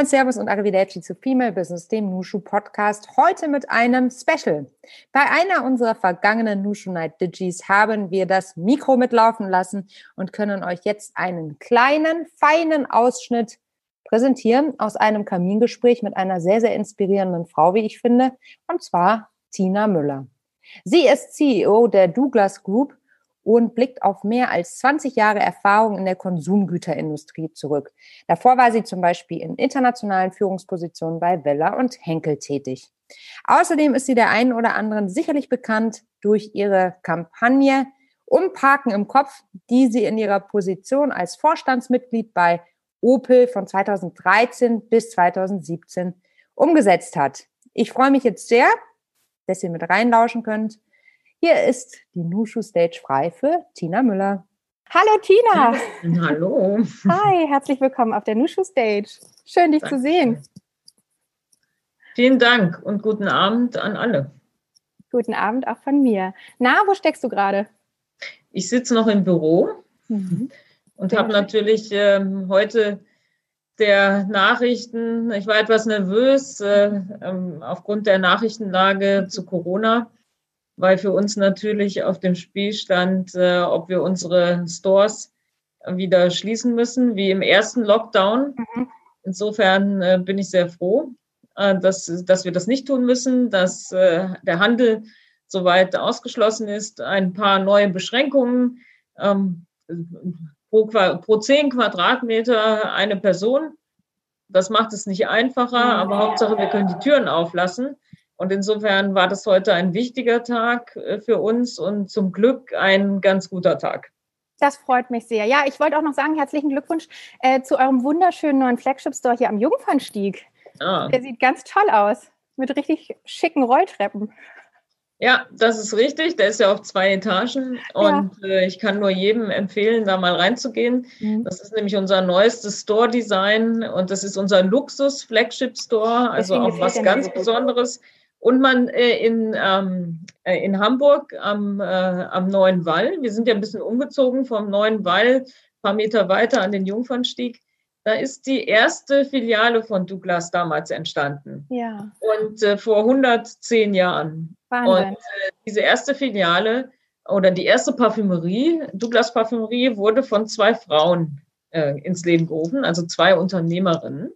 Moin, Servus und Arrivederci zu Female Business, dem Nushu Podcast. Heute mit einem Special. Bei einer unserer vergangenen Nushu Night Digis haben wir das Mikro mitlaufen lassen und können euch jetzt einen kleinen, feinen Ausschnitt präsentieren aus einem Kamingespräch mit einer sehr, sehr inspirierenden Frau, wie ich finde, und zwar Tina Müller. Sie ist CEO der Douglas Group und blickt auf mehr als 20 Jahre Erfahrung in der Konsumgüterindustrie zurück. Davor war sie zum Beispiel in internationalen Führungspositionen bei Weller und Henkel tätig. Außerdem ist sie der einen oder anderen sicherlich bekannt durch ihre Kampagne Umparken im Kopf, die sie in ihrer Position als Vorstandsmitglied bei Opel von 2013 bis 2017 umgesetzt hat. Ich freue mich jetzt sehr, dass ihr mit reinlauschen könnt hier ist die Nushu Stage frei für Tina Müller. Hallo Tina. Hallo. Hi, herzlich willkommen auf der Nushu Stage. Schön, dich Danke. zu sehen. Vielen Dank und guten Abend an alle. Guten Abend auch von mir. Na, wo steckst du gerade? Ich sitze noch im Büro mhm. und habe natürlich ähm, heute der Nachrichten, ich war etwas nervös äh, ähm, aufgrund der Nachrichtenlage zu Corona weil für uns natürlich auf dem Spiel stand, äh, ob wir unsere Stores wieder schließen müssen, wie im ersten Lockdown. Mhm. Insofern äh, bin ich sehr froh, äh, dass, dass wir das nicht tun müssen, dass äh, der Handel soweit ausgeschlossen ist. Ein paar neue Beschränkungen ähm, pro, pro zehn Quadratmeter eine Person. Das macht es nicht einfacher, aber Hauptsache, wir können die Türen auflassen. Und insofern war das heute ein wichtiger Tag äh, für uns und zum Glück ein ganz guter Tag. Das freut mich sehr. Ja, ich wollte auch noch sagen, herzlichen Glückwunsch äh, zu eurem wunderschönen neuen Flagship-Store hier am Jungfernstieg. Ah. Der sieht ganz toll aus, mit richtig schicken Rolltreppen. Ja, das ist richtig. Der ist ja auf zwei Etagen und ja. äh, ich kann nur jedem empfehlen, da mal reinzugehen. Mhm. Das ist nämlich unser neuestes Store-Design und das ist unser Luxus-Flagship-Store, also auch was ganz Besonderes. Und man äh, in, ähm, äh, in Hamburg am, äh, am Neuen Wall, wir sind ja ein bisschen umgezogen vom Neuen Wall, ein paar Meter weiter an den Jungfernstieg, da ist die erste Filiale von Douglas damals entstanden. Ja. Und äh, vor 110 Jahren. Wahnsinn. Und äh, diese erste Filiale oder die erste Parfümerie, Douglas Parfümerie, wurde von zwei Frauen äh, ins Leben gerufen, also zwei Unternehmerinnen.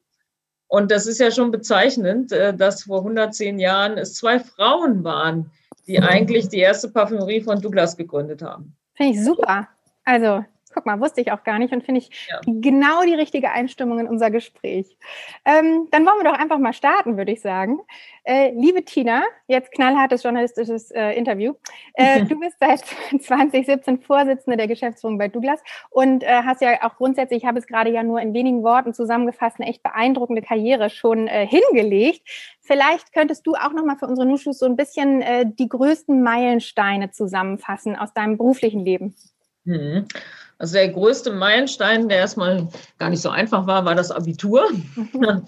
Und das ist ja schon bezeichnend, äh, dass vor 110 Jahren es zwei Frauen waren, die eigentlich die erste Parfümerie von Douglas gegründet haben. Finde ich super. Also Guck mal, wusste ich auch gar nicht und finde ich ja. genau die richtige Einstimmung in unser Gespräch. Ähm, dann wollen wir doch einfach mal starten, würde ich sagen. Äh, liebe Tina, jetzt knallhartes journalistisches äh, Interview. Äh, du bist seit 2017 Vorsitzende der Geschäftsführung bei Douglas und äh, hast ja auch grundsätzlich, ich habe es gerade ja nur in wenigen Worten zusammengefasst, eine echt beeindruckende Karriere schon äh, hingelegt. Vielleicht könntest du auch nochmal für unsere Nuschus so ein bisschen äh, die größten Meilensteine zusammenfassen aus deinem beruflichen Leben. Mhm. Also der größte Meilenstein, der erstmal gar nicht so einfach war, war das Abitur,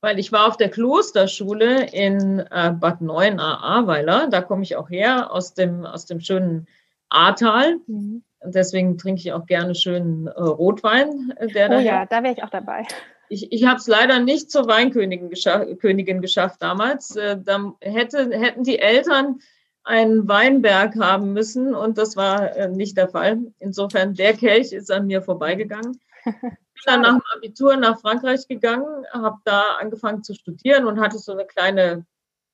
weil ich war auf der Klosterschule in äh, Bad 9 Ahrweiler. Da komme ich auch her, aus dem, aus dem schönen Ahrtal. Mhm. Deswegen trinke ich auch gerne schönen äh, Rotwein. Äh, der oh daher. ja, da wäre ich auch dabei. Ich, ich habe es leider nicht zur Weinkönigin gescha Königin geschafft damals. Dann hätte, hätten die Eltern einen Weinberg haben müssen und das war äh, nicht der Fall. Insofern, der Kelch ist an mir vorbeigegangen. Ich bin dann nach dem Abitur nach Frankreich gegangen, habe da angefangen zu studieren und hatte so eine kleine,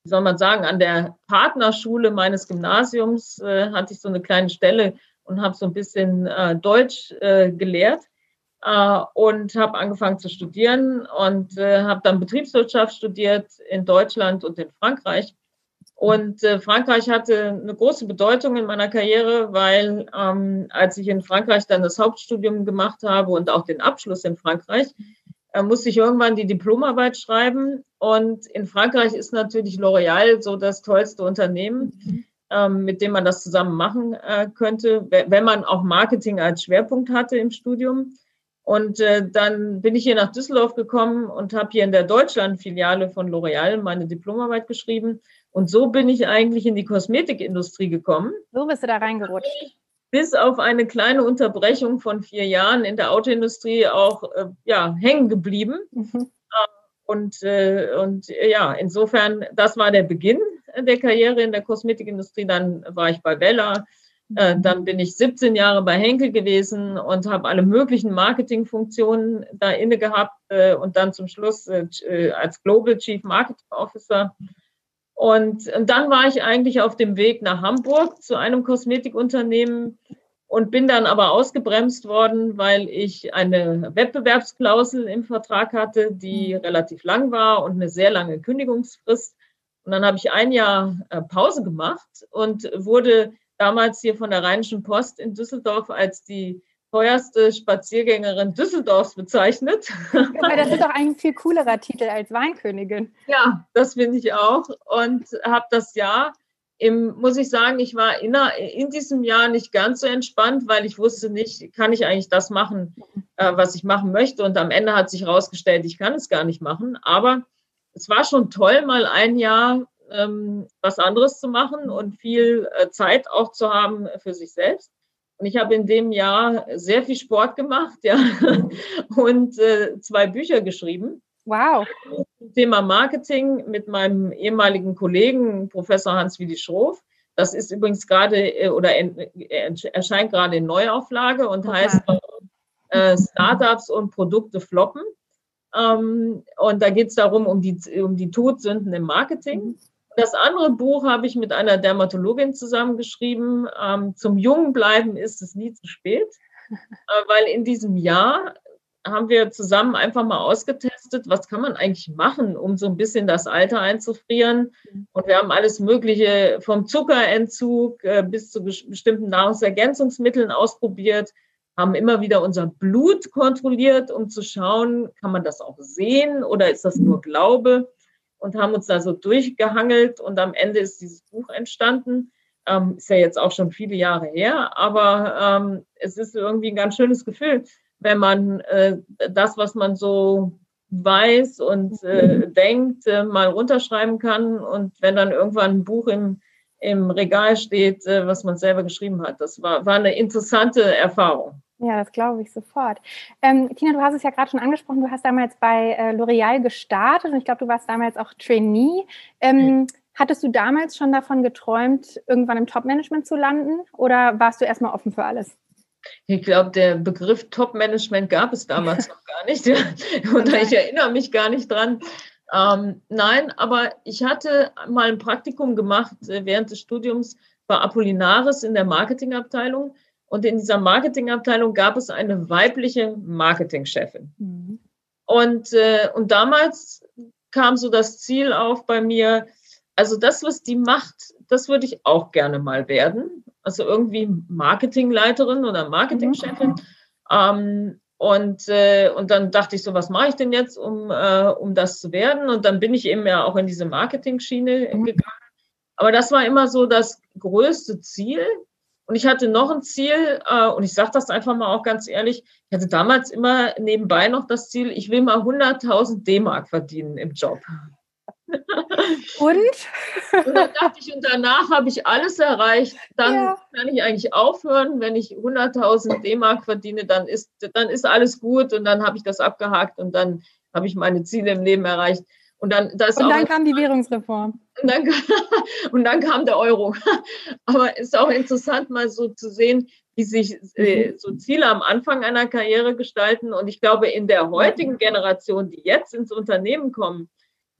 wie soll man sagen, an der Partnerschule meines Gymnasiums äh, hatte ich so eine kleine Stelle und habe so ein bisschen äh, Deutsch äh, gelehrt äh, und habe angefangen zu studieren und äh, habe dann Betriebswirtschaft studiert in Deutschland und in Frankreich und äh, Frankreich hatte eine große Bedeutung in meiner Karriere, weil ähm, als ich in Frankreich dann das Hauptstudium gemacht habe und auch den Abschluss in Frankreich, äh, musste ich irgendwann die Diplomarbeit schreiben. Und in Frankreich ist natürlich L'Oréal so das tollste Unternehmen, ähm, mit dem man das zusammen machen äh, könnte, wenn man auch Marketing als Schwerpunkt hatte im Studium. Und äh, dann bin ich hier nach Düsseldorf gekommen und habe hier in der Deutschland-Filiale von L'Oréal meine Diplomarbeit geschrieben. Und so bin ich eigentlich in die Kosmetikindustrie gekommen. So bist du da reingerutscht. Bis auf eine kleine Unterbrechung von vier Jahren in der Autoindustrie auch äh, ja, hängen geblieben. Mhm. Und, äh, und ja, insofern, das war der Beginn der Karriere in der Kosmetikindustrie. Dann war ich bei Bella, äh, dann bin ich 17 Jahre bei Henkel gewesen und habe alle möglichen Marketingfunktionen da inne gehabt äh, und dann zum Schluss äh, äh, als Global Chief Marketing Officer. Und, und dann war ich eigentlich auf dem Weg nach Hamburg zu einem Kosmetikunternehmen und bin dann aber ausgebremst worden, weil ich eine Wettbewerbsklausel im Vertrag hatte, die mhm. relativ lang war und eine sehr lange Kündigungsfrist. Und dann habe ich ein Jahr äh, Pause gemacht und wurde damals hier von der Rheinischen Post in Düsseldorf als die teuerste Spaziergängerin Düsseldorfs bezeichnet. Aber das ist doch ein viel coolerer Titel als Weinkönigin. Ja, das finde ich auch. Und habe das Jahr, im, muss ich sagen, ich war in, in, diesem Jahr nicht ganz so entspannt, weil ich wusste nicht, kann ich eigentlich das machen, äh, was ich machen möchte. Und am Ende hat sich herausgestellt, ich kann es gar nicht machen. Aber es war schon toll, mal ein Jahr ähm, was anderes zu machen und viel äh, Zeit auch zu haben für sich selbst. Und ich habe in dem Jahr sehr viel Sport gemacht, ja, und äh, zwei Bücher geschrieben. Wow. Thema Marketing mit meinem ehemaligen Kollegen, Professor Hans-Willi Schroff. Das ist übrigens gerade äh, oder erscheint gerade in Neuauflage und okay. heißt äh, Startups und Produkte floppen. Ähm, und da geht es darum, um die, um die Todsünden im Marketing. Das andere Buch habe ich mit einer Dermatologin zusammengeschrieben. Ähm, zum Jungen bleiben ist es nie zu spät, äh, weil in diesem Jahr haben wir zusammen einfach mal ausgetestet, was kann man eigentlich machen, um so ein bisschen das Alter einzufrieren. Und wir haben alles Mögliche vom Zuckerentzug äh, bis zu bestimmten Nahrungsergänzungsmitteln ausprobiert, haben immer wieder unser Blut kontrolliert, um zu schauen, kann man das auch sehen oder ist das nur Glaube? Und haben uns da so durchgehangelt und am Ende ist dieses Buch entstanden. Ähm, ist ja jetzt auch schon viele Jahre her, aber ähm, es ist irgendwie ein ganz schönes Gefühl, wenn man äh, das, was man so weiß und äh, denkt, äh, mal runterschreiben kann und wenn dann irgendwann ein Buch im, im Regal steht, äh, was man selber geschrieben hat. Das war, war eine interessante Erfahrung. Ja, das glaube ich sofort. Ähm, Tina, du hast es ja gerade schon angesprochen, du hast damals bei äh, L'Oreal gestartet und ich glaube, du warst damals auch Trainee. Ähm, mhm. Hattest du damals schon davon geträumt, irgendwann im Top-Management zu landen oder warst du erstmal offen für alles? Ich glaube, der Begriff Top-Management gab es damals noch gar nicht. Und ich erinnere mich gar nicht dran. Ähm, nein, aber ich hatte mal ein Praktikum gemacht äh, während des Studiums bei Apollinaris in der Marketingabteilung. Und in dieser Marketingabteilung gab es eine weibliche Marketingchefin. Mhm. Und, äh, und damals kam so das Ziel auf bei mir, also das, was die macht, das würde ich auch gerne mal werden. Also irgendwie Marketingleiterin oder Marketingchefin. Mhm. Ähm, und, äh, und dann dachte ich so, was mache ich denn jetzt, um, äh, um das zu werden? Und dann bin ich eben ja auch in diese Marketing-Schiene mhm. gegangen. Aber das war immer so das größte Ziel. Und ich hatte noch ein Ziel, äh, und ich sage das einfach mal auch ganz ehrlich, ich hatte damals immer nebenbei noch das Ziel, ich will mal 100.000 D-Mark verdienen im Job. Und? und dann dachte ich, und danach habe ich alles erreicht. Dann ja. kann ich eigentlich aufhören. Wenn ich 100.000 D-Mark verdiene, dann ist, dann ist alles gut und dann habe ich das abgehakt und dann habe ich meine Ziele im Leben erreicht. Und dann, das und dann kam die Währungsreform. Und dann, und dann kam der Euro. Aber es ist auch interessant, mal so zu sehen, wie sich äh, mhm. so Ziele am Anfang einer Karriere gestalten. Und ich glaube, in der heutigen Generation, die jetzt ins Unternehmen kommen,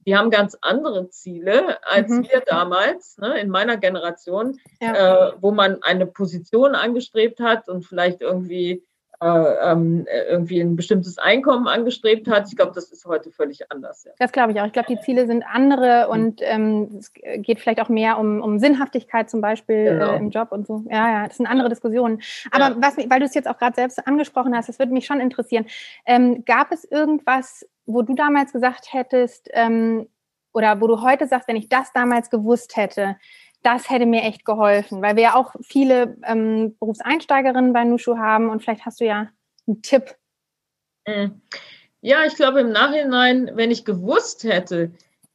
die haben ganz andere Ziele als mhm. wir damals, ne, in meiner Generation, ja. äh, wo man eine Position angestrebt hat und vielleicht irgendwie irgendwie ein bestimmtes Einkommen angestrebt hat. Ich glaube, das ist heute völlig anders. Ja. Das glaube ich auch. Ich glaube, die Ziele sind andere mhm. und ähm, es geht vielleicht auch mehr um, um Sinnhaftigkeit zum Beispiel genau. äh, im Job und so. Ja, ja, das sind andere Diskussionen. Aber ja. was, weil du es jetzt auch gerade selbst angesprochen hast, das würde mich schon interessieren. Ähm, gab es irgendwas, wo du damals gesagt hättest, ähm, oder wo du heute sagst, wenn ich das damals gewusst hätte, das hätte mir echt geholfen, weil wir ja auch viele ähm, Berufseinsteigerinnen bei Nushu haben und vielleicht hast du ja einen Tipp. Mhm. Ja, ich glaube im Nachhinein, wenn ich gewusst hätte,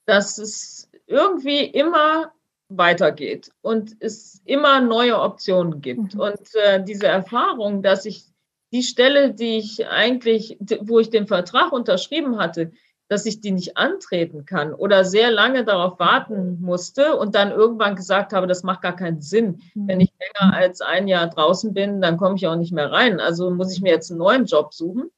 dass es irgendwie immer weitergeht und es immer neue Optionen gibt. Mhm. Und äh, diese Erfahrung, dass ich die Stelle, die ich eigentlich, wo ich den Vertrag unterschrieben hatte, dass ich die nicht antreten kann oder sehr lange darauf warten musste und dann irgendwann gesagt habe, das macht gar keinen Sinn. Mhm. Wenn ich länger als ein Jahr draußen bin, dann komme ich auch nicht mehr rein. Also muss ich mir jetzt einen neuen Job suchen.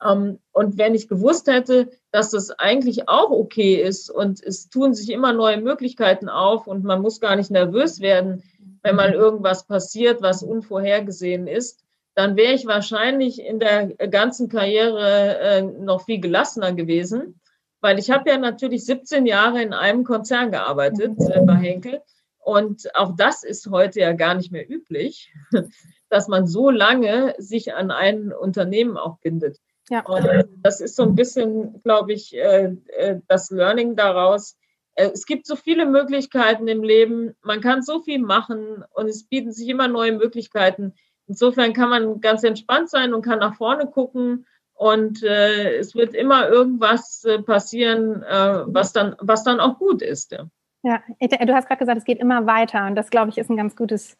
Ähm, und wenn ich gewusst hätte, dass das eigentlich auch okay ist und es tun sich immer neue Möglichkeiten auf und man muss gar nicht nervös werden, wenn mal irgendwas passiert, was unvorhergesehen ist, dann wäre ich wahrscheinlich in der ganzen Karriere äh, noch viel gelassener gewesen weil ich habe ja natürlich 17 Jahre in einem Konzern gearbeitet äh, bei Henkel und auch das ist heute ja gar nicht mehr üblich, dass man so lange sich an ein Unternehmen auch bindet. Ja. Und das ist so ein bisschen, glaube ich, äh, äh, das Learning daraus. Äh, es gibt so viele Möglichkeiten im Leben, man kann so viel machen und es bieten sich immer neue Möglichkeiten. Insofern kann man ganz entspannt sein und kann nach vorne gucken und äh, es wird immer irgendwas äh, passieren, äh, was, dann, was dann auch gut ist. Ja. Ja, du hast gerade gesagt, es geht immer weiter und das, glaube ich, ist ein ganz gutes,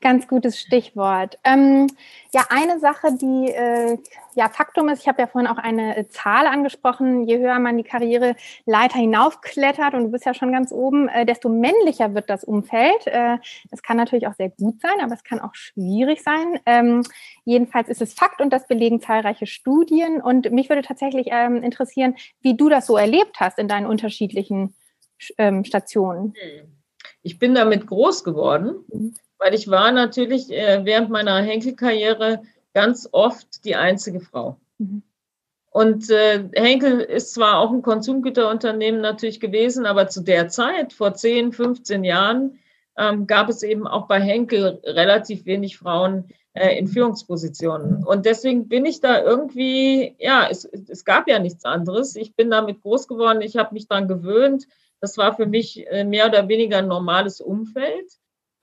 ganz gutes Stichwort. Ähm, ja, eine Sache, die äh, ja Faktum ist, ich habe ja vorhin auch eine äh, Zahl angesprochen, je höher man die Karriereleiter hinaufklettert und du bist ja schon ganz oben, äh, desto männlicher wird das Umfeld. Äh, das kann natürlich auch sehr gut sein, aber es kann auch schwierig sein. Ähm, jedenfalls ist es Fakt und das belegen zahlreiche Studien und mich würde tatsächlich ähm, interessieren, wie du das so erlebt hast in deinen unterschiedlichen ähm, Stationen? Ich bin damit groß geworden, mhm. weil ich war natürlich äh, während meiner Henkel-Karriere ganz oft die einzige Frau. Mhm. Und äh, Henkel ist zwar auch ein Konsumgüterunternehmen natürlich gewesen, aber zu der Zeit, vor 10, 15 Jahren, ähm, gab es eben auch bei Henkel relativ wenig Frauen äh, in Führungspositionen. Und deswegen bin ich da irgendwie, ja, es, es gab ja nichts anderes. Ich bin damit groß geworden, ich habe mich daran gewöhnt. Das war für mich äh, mehr oder weniger ein normales Umfeld.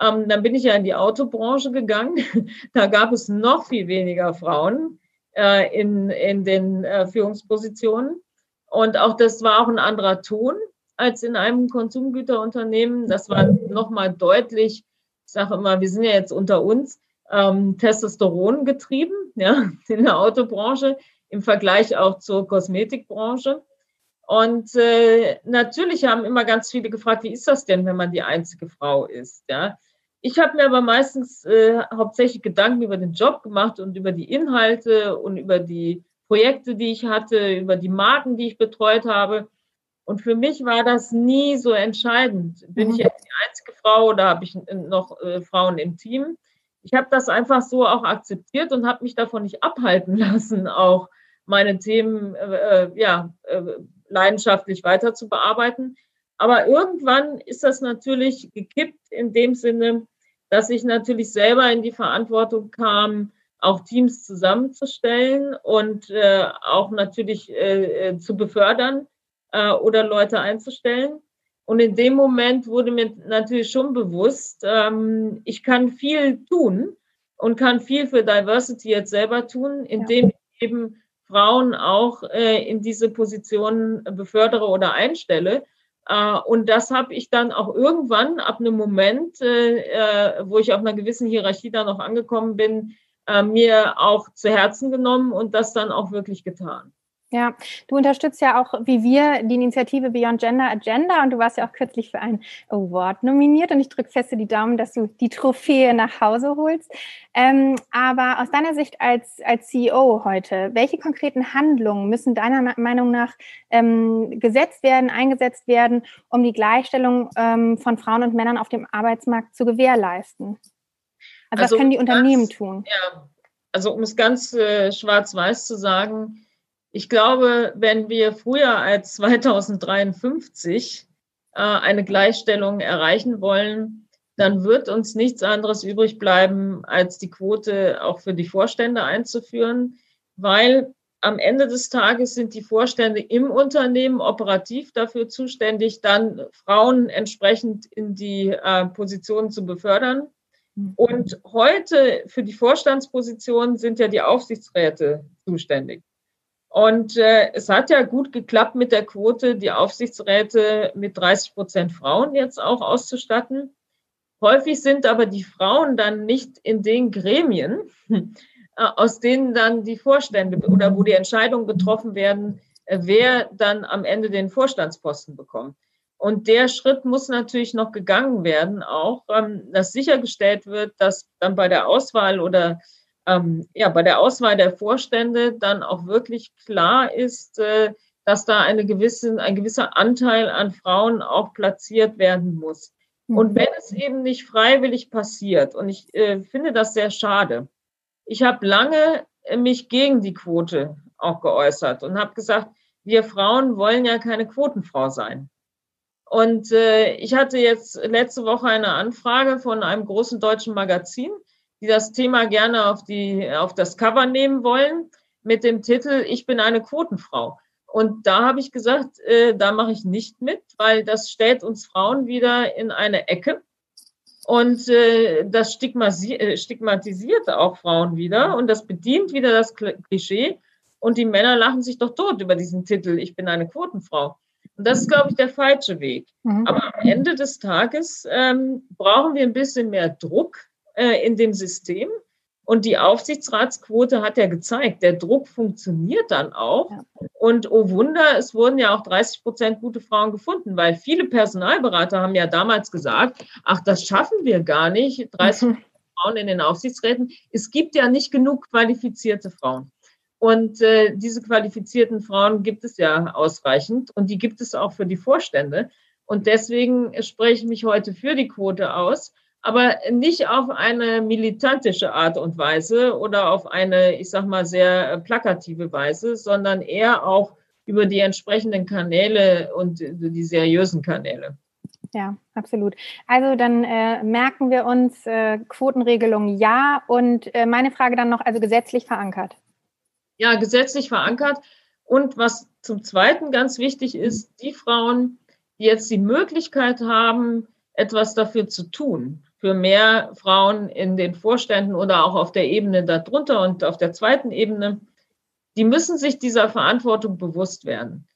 Ähm, dann bin ich ja in die Autobranche gegangen. da gab es noch viel weniger Frauen äh, in, in den äh, Führungspositionen. Und auch das war auch ein anderer Ton als in einem Konsumgüterunternehmen. Das war nochmal deutlich, ich sage immer, wir sind ja jetzt unter uns, ähm, Testosteron getrieben, ja, in der Autobranche im Vergleich auch zur Kosmetikbranche. Und äh, natürlich haben immer ganz viele gefragt, wie ist das denn, wenn man die einzige Frau ist? Ja? Ich habe mir aber meistens äh, hauptsächlich Gedanken über den Job gemacht und über die Inhalte und über die Projekte, die ich hatte, über die Marken, die ich betreut habe. Und für mich war das nie so entscheidend. Bin mhm. ich jetzt die einzige Frau oder habe ich noch äh, Frauen im Team? Ich habe das einfach so auch akzeptiert und habe mich davon nicht abhalten lassen, auch meine Themen äh, äh ja, äh, leidenschaftlich weiter zu bearbeiten. Aber irgendwann ist das natürlich gekippt in dem Sinne, dass ich natürlich selber in die Verantwortung kam, auch Teams zusammenzustellen und äh, auch natürlich äh, äh, zu befördern äh, oder Leute einzustellen. Und in dem Moment wurde mir natürlich schon bewusst, ähm, ich kann viel tun und kann viel für Diversity jetzt selber tun, indem ja. ich eben Frauen auch äh, in diese Positionen befördere oder einstelle. Äh, und das habe ich dann auch irgendwann ab einem Moment, äh, äh wo ich auf einer gewissen Hierarchie dann noch angekommen bin, äh, mir auch zu Herzen genommen und das dann auch wirklich getan. Ja, du unterstützt ja auch, wie wir, die Initiative Beyond Gender Agenda und du warst ja auch kürzlich für einen Award nominiert und ich drücke fest die Daumen, dass du die Trophäe nach Hause holst. Ähm, aber aus deiner Sicht als, als CEO heute, welche konkreten Handlungen müssen deiner Meinung nach ähm, gesetzt werden, eingesetzt werden, um die Gleichstellung ähm, von Frauen und Männern auf dem Arbeitsmarkt zu gewährleisten? Also, also was können die Unternehmen ganz, tun? Ja, also um es ganz äh, schwarz-weiß zu sagen, ich glaube, wenn wir früher als 2053 äh, eine Gleichstellung erreichen wollen, dann wird uns nichts anderes übrig bleiben, als die Quote auch für die Vorstände einzuführen, weil am Ende des Tages sind die Vorstände im Unternehmen operativ dafür zuständig, dann Frauen entsprechend in die äh, Positionen zu befördern. Mhm. Und heute für die Vorstandspositionen sind ja die Aufsichtsräte zuständig. Und äh, es hat ja gut geklappt mit der Quote, die Aufsichtsräte mit 30 Prozent Frauen jetzt auch auszustatten. Häufig sind aber die Frauen dann nicht in den Gremien, äh, aus denen dann die Vorstände oder wo die Entscheidungen getroffen werden, äh, wer dann am Ende den Vorstandsposten bekommt. Und der Schritt muss natürlich noch gegangen werden, auch, ähm, dass sichergestellt wird, dass dann bei der Auswahl oder ähm, ja, bei der Auswahl der Vorstände dann auch wirklich klar ist, äh, dass da eine gewisse, ein gewisser Anteil an Frauen auch platziert werden muss. Und mhm. wenn es eben nicht freiwillig passiert, und ich äh, finde das sehr schade, ich habe lange mich gegen die Quote auch geäußert und habe gesagt, wir Frauen wollen ja keine Quotenfrau sein. Und äh, ich hatte jetzt letzte Woche eine Anfrage von einem großen deutschen Magazin, die das Thema gerne auf, die, auf das Cover nehmen wollen mit dem Titel Ich bin eine Quotenfrau. Und da habe ich gesagt, äh, da mache ich nicht mit, weil das stellt uns Frauen wieder in eine Ecke. Und äh, das äh, stigmatisiert auch Frauen wieder und das bedient wieder das Klischee. Und die Männer lachen sich doch tot über diesen Titel, ich bin eine Quotenfrau. Und das ist, glaube ich, der falsche Weg. Mhm. Aber am Ende des Tages ähm, brauchen wir ein bisschen mehr Druck äh, in dem System. Und die Aufsichtsratsquote hat ja gezeigt, der Druck funktioniert dann auch. Ja. Und oh Wunder, es wurden ja auch 30 Prozent gute Frauen gefunden, weil viele Personalberater haben ja damals gesagt, ach, das schaffen wir gar nicht, 30 mhm. Frauen in den Aufsichtsräten. Es gibt ja nicht genug qualifizierte Frauen. Und äh, diese qualifizierten Frauen gibt es ja ausreichend und die gibt es auch für die Vorstände. Und deswegen spreche ich mich heute für die Quote aus, aber nicht auf eine militantische Art und Weise oder auf eine, ich sag mal, sehr plakative Weise, sondern eher auch über die entsprechenden Kanäle und die seriösen Kanäle. Ja, absolut. Also dann äh, merken wir uns äh, Quotenregelung ja und äh, meine Frage dann noch, also gesetzlich verankert ja, gesetzlich verankert. Und was zum Zweiten ganz wichtig ist, die Frauen, die jetzt die Möglichkeit haben, etwas dafür zu tun, für mehr Frauen in den Vorständen oder auch auf der Ebene darunter und auf der zweiten Ebene, die müssen sich dieser Verantwortung bewusst werden.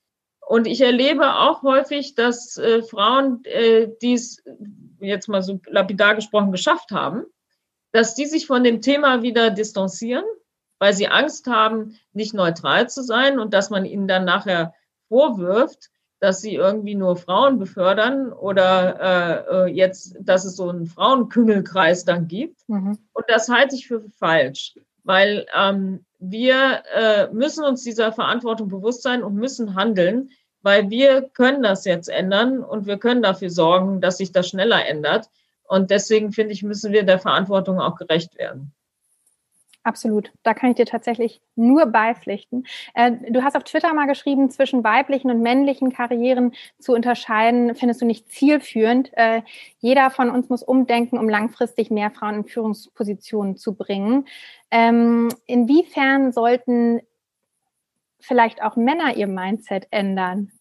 Und ich erlebe auch häufig, dass äh, Frauen, äh, die es jetzt mal so lapidar gesprochen geschafft haben, dass die sich von dem Thema wieder distanzieren weil sie Angst haben, nicht neutral zu sein und dass man ihnen dann nachher vorwirft, dass sie irgendwie nur Frauen befördern oder äh, äh, jetzt, dass es so einen Frauenküngelkreis dann gibt. Mhm. Und das halte ich für falsch, weil ähm, wir äh, müssen uns dieser Verantwortung bewusst sein und müssen handeln, weil wir können das jetzt ändern und wir können dafür sorgen, dass sich das schneller ändert. Und deswegen finde ich, müssen wir der Verantwortung auch gerecht werden. Absolut. Da kann ich dir tatsächlich nur beipflichten. Äh, du hast auf Twitter mal geschrieben, zwischen weiblichen und männlichen Karrieren zu unterscheiden, findest du nicht zielführend. Äh, jeder von uns muss umdenken, um langfristig mehr Frauen in Führungspositionen zu bringen. Ähm, inwiefern sollten vielleicht auch Männer ihr Mindset ändern?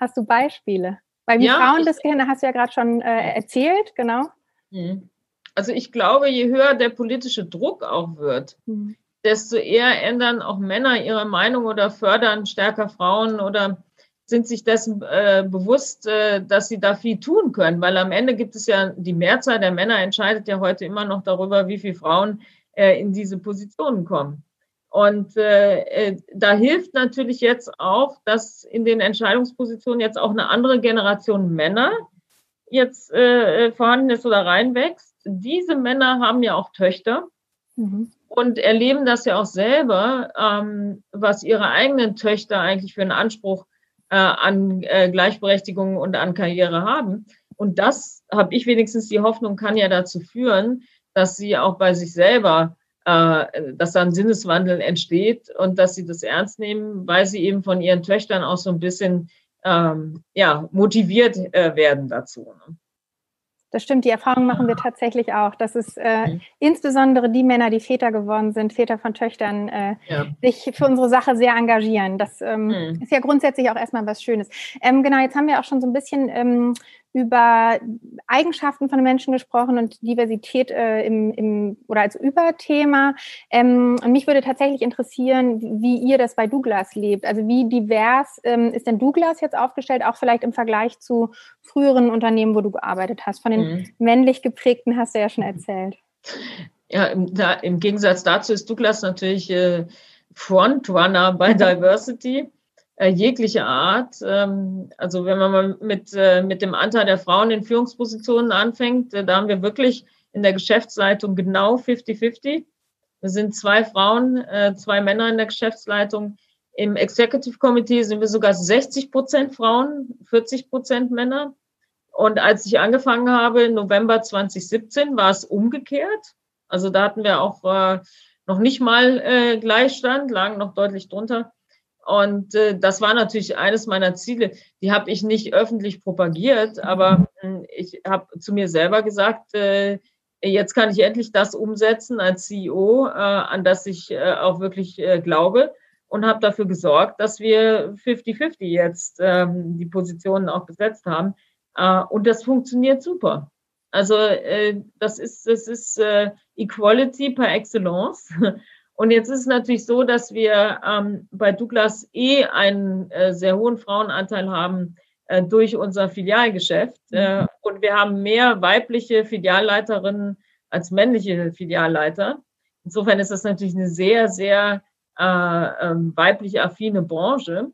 Hast du Beispiele? Weil wie ja, Frauen das hast du ja gerade schon äh, erzählt, genau. Mhm. Also ich glaube, je höher der politische Druck auch wird, mhm. desto eher ändern auch Männer ihre Meinung oder fördern stärker Frauen oder sind sich dessen äh, bewusst, äh, dass sie da viel tun können, weil am Ende gibt es ja die Mehrzahl der Männer entscheidet ja heute immer noch darüber, wie viele Frauen äh, in diese Positionen kommen. Und äh, äh da hilft natürlich jetzt auch, dass in den Entscheidungspositionen jetzt auch eine andere Generation Männer jetzt äh, äh vorhanden ist oder reinwächst diese Männer haben ja auch Töchter mhm. und erleben das ja auch selber, ähm, was ihre eigenen Töchter eigentlich für einen Anspruch äh, an äh, Gleichberechtigung und an Karriere haben. Und das habe ich wenigstens die Hoffnung, kann ja dazu führen, dass sie auch bei sich selber, äh, dass da ein Sinneswandel entsteht und dass sie das ernst nehmen, weil sie eben von ihren Töchtern auch so ein bisschen ähm, ja, motiviert äh, werden dazu. Ne? Das stimmt, die Erfahrung machen wir tatsächlich auch, dass es äh, mhm. insbesondere die Männer, die Väter geworden sind, Väter von Töchtern, äh, ja. sich für unsere Sache sehr engagieren. Das ähm, mhm. ist ja grundsätzlich auch erstmal was Schönes. Ähm, genau, jetzt haben wir auch schon so ein bisschen ähm, über Eigenschaften von Menschen gesprochen und Diversität äh, im, im, oder als Überthema. Ähm, und mich würde tatsächlich interessieren, wie ihr das bei Douglas lebt. Also wie divers ähm, ist denn Douglas jetzt aufgestellt, auch vielleicht im Vergleich zu früheren Unternehmen, wo du gearbeitet hast? Von den mhm. männlich geprägten hast du ja schon erzählt. Ja, im, da, im Gegensatz dazu ist Douglas natürlich äh, Frontrunner bei Diversity. Äh, jeglicher Art. Ähm, also wenn man mal mit, äh, mit dem Anteil der Frauen in Führungspositionen anfängt, äh, da haben wir wirklich in der Geschäftsleitung genau 50-50. Wir sind zwei Frauen, äh, zwei Männer in der Geschäftsleitung. Im Executive Committee sind wir sogar 60 Prozent Frauen, 40 Prozent Männer. Und als ich angefangen habe, im November 2017, war es umgekehrt. Also da hatten wir auch äh, noch nicht mal äh, Gleichstand, lagen noch deutlich drunter. Und äh, das war natürlich eines meiner Ziele. Die habe ich nicht öffentlich propagiert, aber äh, ich habe zu mir selber gesagt, äh, jetzt kann ich endlich das umsetzen als CEO, äh, an das ich äh, auch wirklich äh, glaube und habe dafür gesorgt, dass wir 50-50 jetzt ähm, die Positionen auch besetzt haben. Und das funktioniert super. Also das ist, das ist Equality par excellence. Und jetzt ist es natürlich so, dass wir ähm, bei Douglas eh einen äh, sehr hohen Frauenanteil haben äh, durch unser Filialgeschäft. Äh, mhm. und wir haben mehr weibliche Filialleiterinnen als männliche Filialleiter. Insofern ist das natürlich eine sehr, sehr äh, ähm, weiblich affine Branche.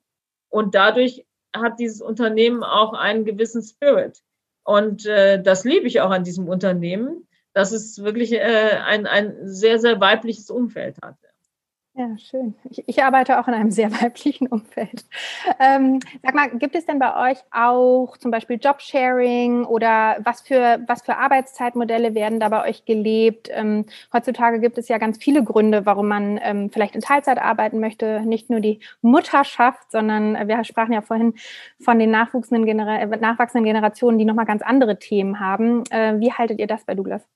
Und dadurch hat dieses Unternehmen auch einen gewissen Spirit. Und äh, das liebe ich auch an diesem Unternehmen, dass es wirklich äh, ein, ein sehr, sehr weibliches Umfeld hat. Ja, schön. Ich, ich, arbeite auch in einem sehr weiblichen Umfeld. Ähm, sag mal, gibt es denn bei euch auch zum Beispiel Jobsharing oder was für, was für Arbeitszeitmodelle werden da bei euch gelebt? Ähm, heutzutage gibt es ja ganz viele Gründe, warum man ähm, vielleicht in Teilzeit arbeiten möchte. Nicht nur die Mutterschaft, sondern äh, wir sprachen ja vorhin von den nachwachsenden, Genera nachwachsenden Generationen, die nochmal ganz andere Themen haben. Äh, wie haltet ihr das bei Douglas?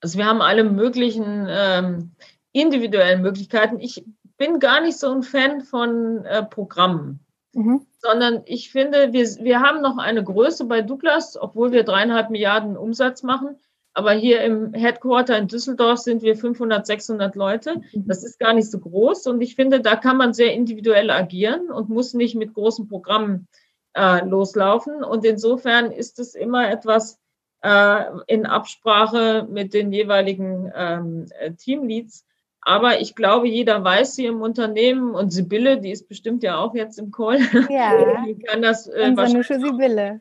Also wir haben alle möglichen ähm, individuellen Möglichkeiten. Ich bin gar nicht so ein Fan von äh, Programmen, mhm. sondern ich finde, wir, wir haben noch eine Größe bei Douglas, obwohl wir dreieinhalb Milliarden Umsatz machen. Aber hier im Headquarter in Düsseldorf sind wir 500, 600 Leute. Mhm. Das ist gar nicht so groß. Und ich finde, da kann man sehr individuell agieren und muss nicht mit großen Programmen äh, loslaufen. Und insofern ist es immer etwas in Absprache mit den jeweiligen ähm, äh, Teamleads, aber ich glaube, jeder weiß sie im Unternehmen und Sibylle, die ist bestimmt ja auch jetzt im Call. Ja. die kann das äh, wahrscheinlich. Sibylle.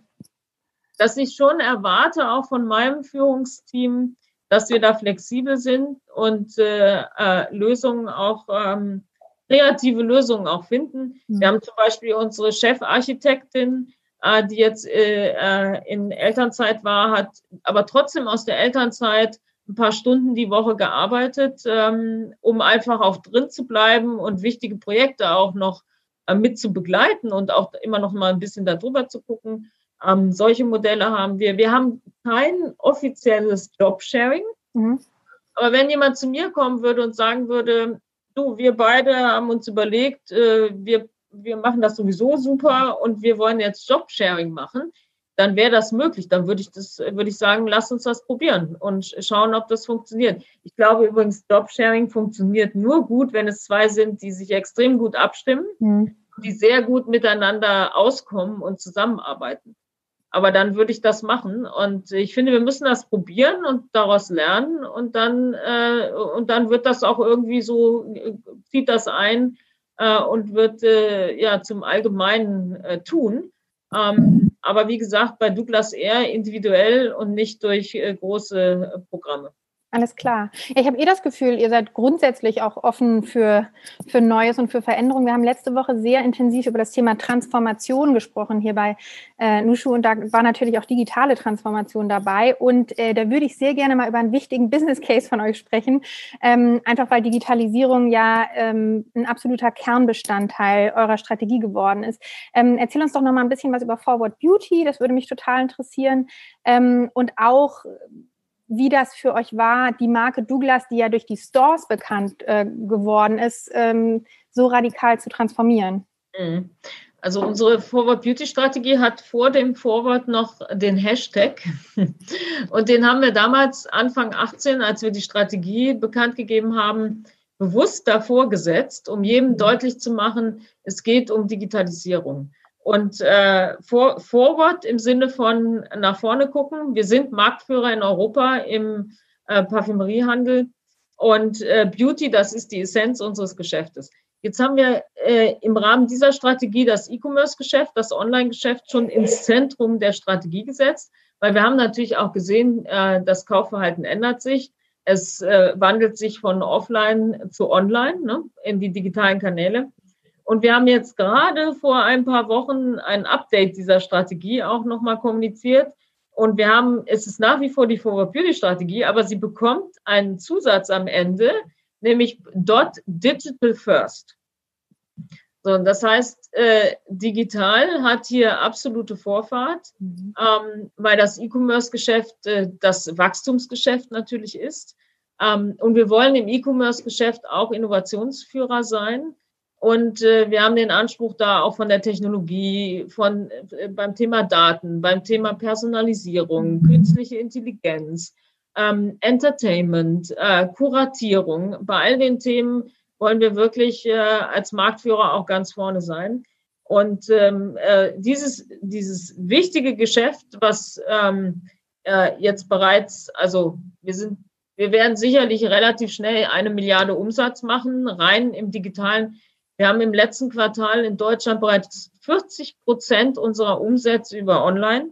Dass ich schon erwarte, auch von meinem Führungsteam, dass wir da flexibel sind und äh, äh, Lösungen auch, ähm, kreative Lösungen auch finden. Mhm. Wir haben zum Beispiel unsere Chefarchitektin, äh, die jetzt äh, äh, in Elternzeit war, hat aber trotzdem aus der Elternzeit ein paar Stunden die Woche gearbeitet, ähm, um einfach auch drin zu bleiben und wichtige Projekte auch noch äh, mit zu begleiten und auch immer noch mal ein bisschen darüber zu gucken. Ähm, solche Modelle haben wir. Wir haben kein offizielles Jobsharing. Mhm. Aber wenn jemand zu mir kommen würde und sagen würde, du, wir beide haben uns überlegt, äh, wir, wir machen das sowieso super und wir wollen jetzt Jobsharing machen, dann wäre das möglich. Dann würde ich das, würde ich sagen, lass uns das probieren und schauen, ob das funktioniert. Ich glaube übrigens, Jobsharing funktioniert nur gut, wenn es zwei sind, die sich extrem gut abstimmen, mhm. die sehr gut miteinander auskommen und zusammenarbeiten. Aber dann würde ich das machen. Und ich finde, wir müssen das probieren und daraus lernen. Und dann, äh, und dann wird das auch irgendwie so, zieht das ein äh, und wird äh, ja zum Allgemeinen äh, tun. Ähm, aber wie gesagt, bei Douglas eher individuell und nicht durch äh, große äh, Programme. Alles klar. Ich habe eh das Gefühl, ihr seid grundsätzlich auch offen für, für Neues und für Veränderungen. Wir haben letzte Woche sehr intensiv über das Thema Transformation gesprochen hier bei äh, Nushu und da war natürlich auch digitale Transformation dabei. Und äh, da würde ich sehr gerne mal über einen wichtigen Business Case von euch sprechen, ähm, einfach weil Digitalisierung ja ähm, ein absoluter Kernbestandteil eurer Strategie geworden ist. Ähm, erzähl uns doch noch mal ein bisschen was über Forward Beauty, das würde mich total interessieren. Ähm, und auch wie das für euch war, die Marke Douglas, die ja durch die Stores bekannt äh, geworden ist, ähm, so radikal zu transformieren? Mhm. Also unsere Forward Beauty Strategie hat vor dem Forward noch den Hashtag. Und den haben wir damals Anfang 18, als wir die Strategie bekannt gegeben haben, bewusst davor gesetzt, um jedem mhm. deutlich zu machen, es geht um Digitalisierung. Und äh, for, forward im Sinne von nach vorne gucken. Wir sind Marktführer in Europa im äh, Parfümeriehandel. Und äh, Beauty, das ist die Essenz unseres Geschäftes. Jetzt haben wir äh, im Rahmen dieser Strategie das E-Commerce-Geschäft, das Online-Geschäft schon ins Zentrum der Strategie gesetzt, weil wir haben natürlich auch gesehen, äh, das Kaufverhalten ändert sich. Es äh, wandelt sich von offline zu online ne, in die digitalen Kanäle. Und wir haben jetzt gerade vor ein paar Wochen ein Update dieser Strategie auch nochmal kommuniziert. Und wir haben, es ist nach wie vor die Forward Beauty Strategie, aber sie bekommt einen Zusatz am Ende, nämlich dot digital first. So, das heißt, äh, digital hat hier absolute Vorfahrt, mhm. ähm, weil das E-Commerce-Geschäft äh, das Wachstumsgeschäft natürlich ist. Ähm, und wir wollen im E-Commerce-Geschäft auch Innovationsführer sein. Und äh, wir haben den Anspruch da auch von der Technologie, von äh, beim Thema Daten, beim Thema Personalisierung, mhm. künstliche Intelligenz, ähm, Entertainment, äh, Kuratierung. Bei all den Themen wollen wir wirklich äh, als Marktführer auch ganz vorne sein. Und ähm, äh, dieses, dieses wichtige Geschäft, was ähm, äh, jetzt bereits, also wir sind, wir werden sicherlich relativ schnell eine Milliarde Umsatz machen, rein im digitalen. Wir haben im letzten Quartal in Deutschland bereits 40 Prozent unserer Umsätze über Online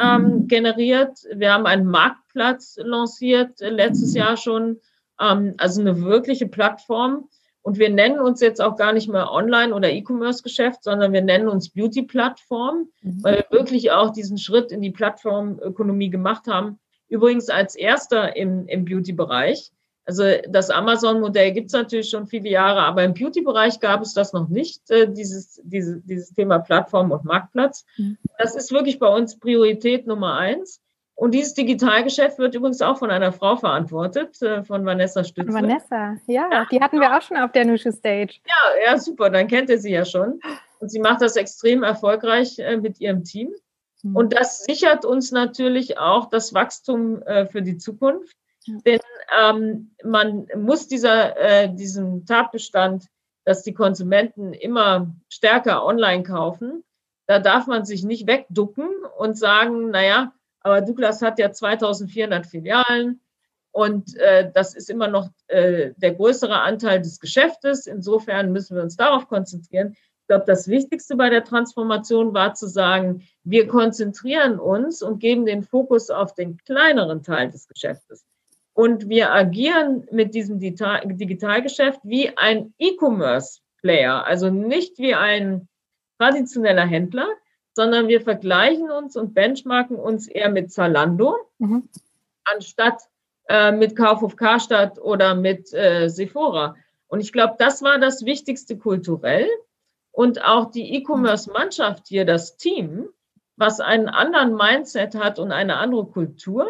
ähm, generiert. Wir haben einen Marktplatz lanciert, äh, letztes Jahr schon, ähm, also eine wirkliche Plattform. Und wir nennen uns jetzt auch gar nicht mehr Online- oder E-Commerce-Geschäft, sondern wir nennen uns Beauty-Plattform, mhm. weil wir wirklich auch diesen Schritt in die Plattformökonomie gemacht haben. Übrigens als erster im, im Beauty-Bereich. Also das Amazon-Modell gibt es natürlich schon viele Jahre, aber im Beauty-Bereich gab es das noch nicht, äh, dieses, diese, dieses Thema Plattform und Marktplatz. Mhm. Das ist wirklich bei uns Priorität Nummer eins. Und dieses Digitalgeschäft wird übrigens auch von einer Frau verantwortet, äh, von Vanessa Stütze. Vanessa, ja, ja, die hatten wir auch schon auf der Nushu Stage. Ja, ja, super, dann kennt ihr sie ja schon. Und sie macht das extrem erfolgreich äh, mit ihrem Team. Mhm. Und das sichert uns natürlich auch das Wachstum äh, für die Zukunft. Denn ähm, man muss dieser, äh, diesem Tatbestand, dass die Konsumenten immer stärker online kaufen, da darf man sich nicht wegducken und sagen, naja, aber Douglas hat ja 2400 Filialen und äh, das ist immer noch äh, der größere Anteil des Geschäftes. Insofern müssen wir uns darauf konzentrieren. Ich glaube, das Wichtigste bei der Transformation war zu sagen, wir konzentrieren uns und geben den Fokus auf den kleineren Teil des Geschäftes. Und wir agieren mit diesem Digitalgeschäft wie ein E-Commerce-Player, also nicht wie ein traditioneller Händler, sondern wir vergleichen uns und benchmarken uns eher mit Zalando, mhm. anstatt äh, mit Kaufhof Karstadt oder mit äh, Sephora. Und ich glaube, das war das Wichtigste kulturell. Und auch die E-Commerce-Mannschaft hier, das Team, was einen anderen Mindset hat und eine andere Kultur,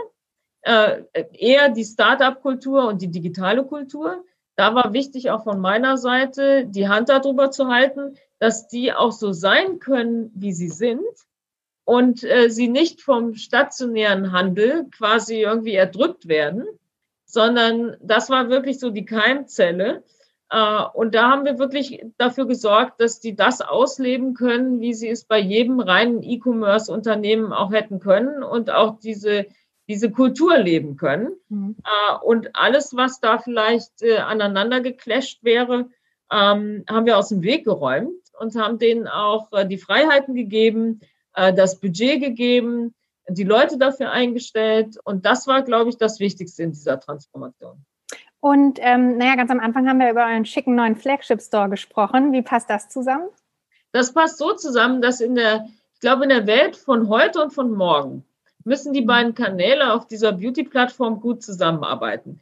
äh, eher die Startup-Kultur und die digitale Kultur. Da war wichtig auch von meiner Seite, die Hand darüber zu halten, dass die auch so sein können, wie sie sind und äh, sie nicht vom stationären Handel quasi irgendwie erdrückt werden, sondern das war wirklich so die Keimzelle. Äh, und da haben wir wirklich dafür gesorgt, dass die das ausleben können, wie sie es bei jedem reinen E-Commerce-Unternehmen auch hätten können und auch diese diese Kultur leben können. Mhm. Äh, und alles, was da vielleicht äh, aneinander geclasht wäre, ähm, haben wir aus dem Weg geräumt und haben denen auch äh, die Freiheiten gegeben, äh, das Budget gegeben, die Leute dafür eingestellt. Und das war, glaube ich, das Wichtigste in dieser Transformation. Und ähm, naja, ganz am Anfang haben wir über einen schicken neuen Flagship-Store gesprochen. Wie passt das zusammen? Das passt so zusammen, dass in der, ich glaube, in der Welt von heute und von morgen müssen die beiden Kanäle auf dieser Beauty-Plattform gut zusammenarbeiten.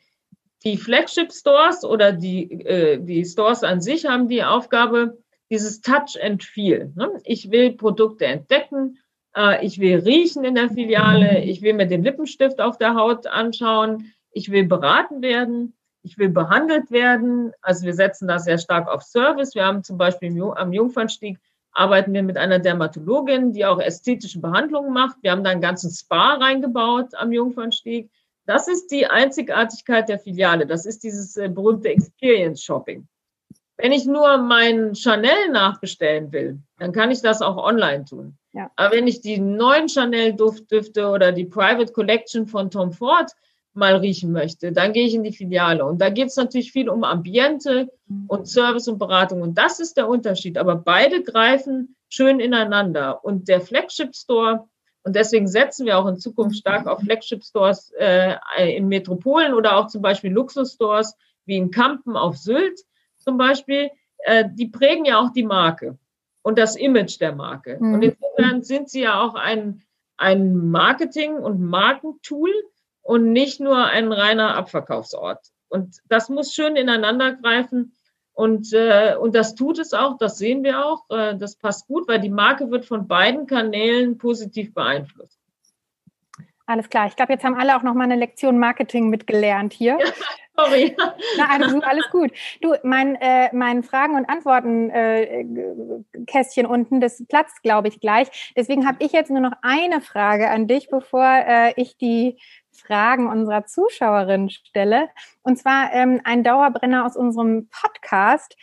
Die Flagship-Stores oder die, äh, die Stores an sich haben die Aufgabe, dieses Touch and Feel. Ne? Ich will Produkte entdecken, äh, ich will riechen in der Filiale, ich will mir den Lippenstift auf der Haut anschauen, ich will beraten werden, ich will behandelt werden. Also wir setzen da sehr stark auf Service. Wir haben zum Beispiel am Jungfernstieg arbeiten wir mit einer Dermatologin, die auch ästhetische Behandlungen macht. Wir haben da einen ganzen Spa reingebaut am Jungfernstieg. Das ist die Einzigartigkeit der Filiale. Das ist dieses äh, berühmte Experience Shopping. Wenn ich nur mein Chanel nachbestellen will, dann kann ich das auch online tun. Ja. Aber wenn ich die neuen Chanel Duftdüfte oder die Private Collection von Tom Ford mal riechen möchte, dann gehe ich in die Filiale. Und da geht es natürlich viel um Ambiente und Service und Beratung. Und das ist der Unterschied. Aber beide greifen schön ineinander. Und der Flagship Store, und deswegen setzen wir auch in Zukunft stark auf Flagship Stores äh, in Metropolen oder auch zum Beispiel Luxusstores wie in Kampen auf Sylt zum Beispiel, äh, die prägen ja auch die Marke und das Image der Marke. Mhm. Und insofern sind sie ja auch ein, ein Marketing- und Markentool und nicht nur ein reiner Abverkaufsort. Und das muss schön ineinander greifen. Und, äh, und das tut es auch, das sehen wir auch. Äh, das passt gut, weil die Marke wird von beiden Kanälen positiv beeinflusst. Alles klar. Ich glaube, jetzt haben alle auch noch mal eine Lektion Marketing mitgelernt hier. Ja, sorry. Na, also, alles gut. Du, mein, äh, mein Fragen- und Antworten-Kästchen äh, unten, das platzt, glaube ich, gleich. Deswegen habe ich jetzt nur noch eine Frage an dich, bevor äh, ich die Fragen unserer Zuschauerin stelle. Und zwar ähm, ein Dauerbrenner aus unserem Podcast.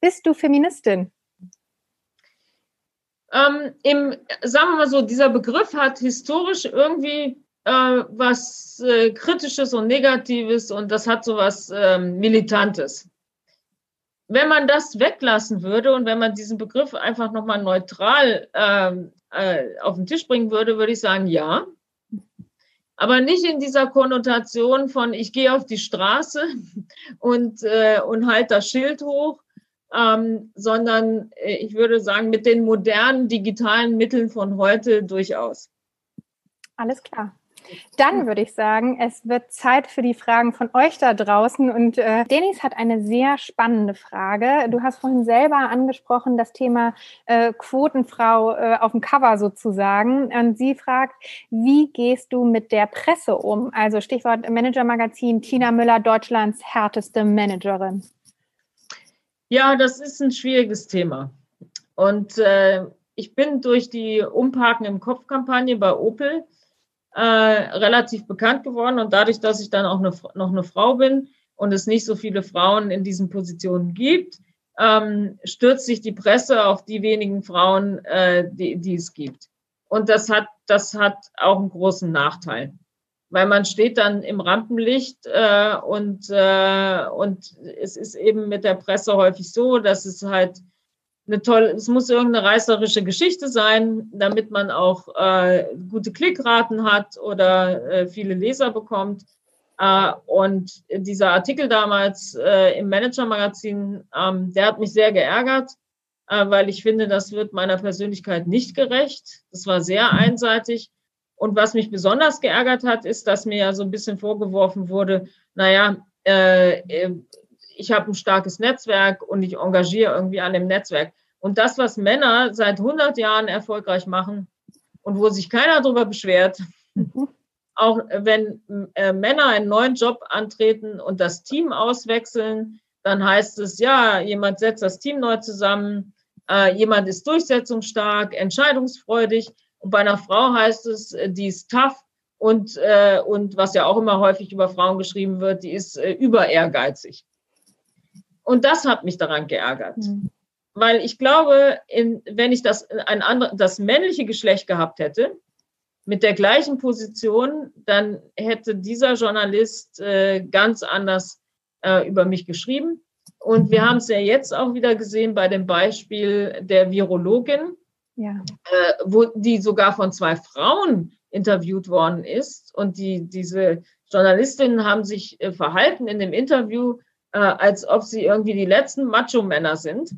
Bist du Feministin? Ähm, im, sagen wir mal so, dieser Begriff hat historisch irgendwie äh, was äh, Kritisches und Negatives und das hat so was äh, Militantes. Wenn man das weglassen würde und wenn man diesen Begriff einfach nochmal neutral ähm, äh, auf den Tisch bringen würde, würde ich sagen, ja, aber nicht in dieser Konnotation von ich gehe auf die Straße und, äh, und halte das Schild hoch, ähm, sondern äh, ich würde sagen, mit den modernen digitalen Mitteln von heute durchaus. Alles klar. Dann würde ich sagen, es wird Zeit für die Fragen von euch da draußen. Und äh, Denis hat eine sehr spannende Frage. Du hast vorhin selber angesprochen, das Thema äh, Quotenfrau äh, auf dem Cover sozusagen. Und sie fragt, wie gehst du mit der Presse um? Also Stichwort Manager-Magazin, Tina Müller, Deutschlands härteste Managerin. Ja, das ist ein schwieriges Thema. Und äh, ich bin durch die Umparken im Kopf-Kampagne bei Opel äh, relativ bekannt geworden. Und dadurch, dass ich dann auch eine, noch eine Frau bin und es nicht so viele Frauen in diesen Positionen gibt, ähm, stürzt sich die Presse auf die wenigen Frauen, äh, die, die es gibt. Und das hat, das hat auch einen großen Nachteil, weil man steht dann im Rampenlicht äh, und, äh, und es ist eben mit der Presse häufig so, dass es halt eine tolle, es muss irgendeine reißerische Geschichte sein, damit man auch äh, gute Klickraten hat oder äh, viele Leser bekommt. Äh, und dieser Artikel damals äh, im Manager-Magazin, ähm, der hat mich sehr geärgert, äh, weil ich finde, das wird meiner Persönlichkeit nicht gerecht. Das war sehr einseitig. Und was mich besonders geärgert hat, ist, dass mir ja so ein bisschen vorgeworfen wurde, naja, äh, äh ich habe ein starkes Netzwerk und ich engagiere irgendwie an dem Netzwerk. Und das, was Männer seit 100 Jahren erfolgreich machen und wo sich keiner darüber beschwert, auch wenn äh, Männer einen neuen Job antreten und das Team auswechseln, dann heißt es, ja, jemand setzt das Team neu zusammen, äh, jemand ist durchsetzungsstark, entscheidungsfreudig. Und bei einer Frau heißt es, äh, die ist tough und, äh, und was ja auch immer häufig über Frauen geschrieben wird, die ist äh, über ehrgeizig. Und das hat mich daran geärgert. Mhm. Weil ich glaube, in, wenn ich das, ein andere, das männliche Geschlecht gehabt hätte, mit der gleichen Position, dann hätte dieser Journalist äh, ganz anders äh, über mich geschrieben. Und wir haben es ja jetzt auch wieder gesehen bei dem Beispiel der Virologin, ja. äh, wo die sogar von zwei Frauen interviewt worden ist. Und die, diese Journalistinnen haben sich äh, verhalten in dem Interview, äh, als ob sie irgendwie die letzten Macho-Männer sind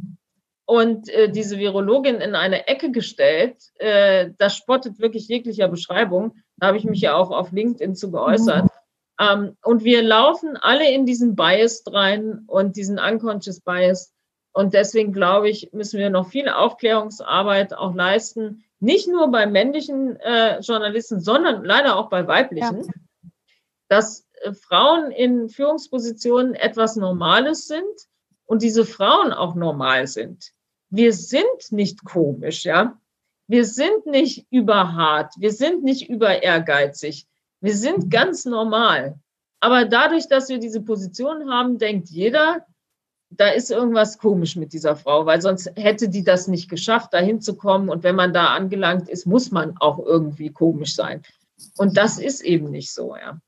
und äh, diese Virologin in eine Ecke gestellt. Äh, das spottet wirklich jeglicher Beschreibung. Da habe ich mich ja auch auf LinkedIn zu geäußert. Mhm. Ähm, und wir laufen alle in diesen Bias rein und diesen unconscious Bias. Und deswegen glaube ich, müssen wir noch viel Aufklärungsarbeit auch leisten. Nicht nur bei männlichen äh, Journalisten, sondern leider auch bei weiblichen. Ja. Dass Frauen in Führungspositionen etwas Normales sind und diese Frauen auch normal sind. Wir sind nicht komisch, ja. Wir sind nicht überhart. Wir sind nicht über ehrgeizig. Wir sind ganz normal. Aber dadurch, dass wir diese Position haben, denkt jeder, da ist irgendwas komisch mit dieser Frau, weil sonst hätte die das nicht geschafft, da hinzukommen. Und wenn man da angelangt ist, muss man auch irgendwie komisch sein. Und das ist eben nicht so, ja.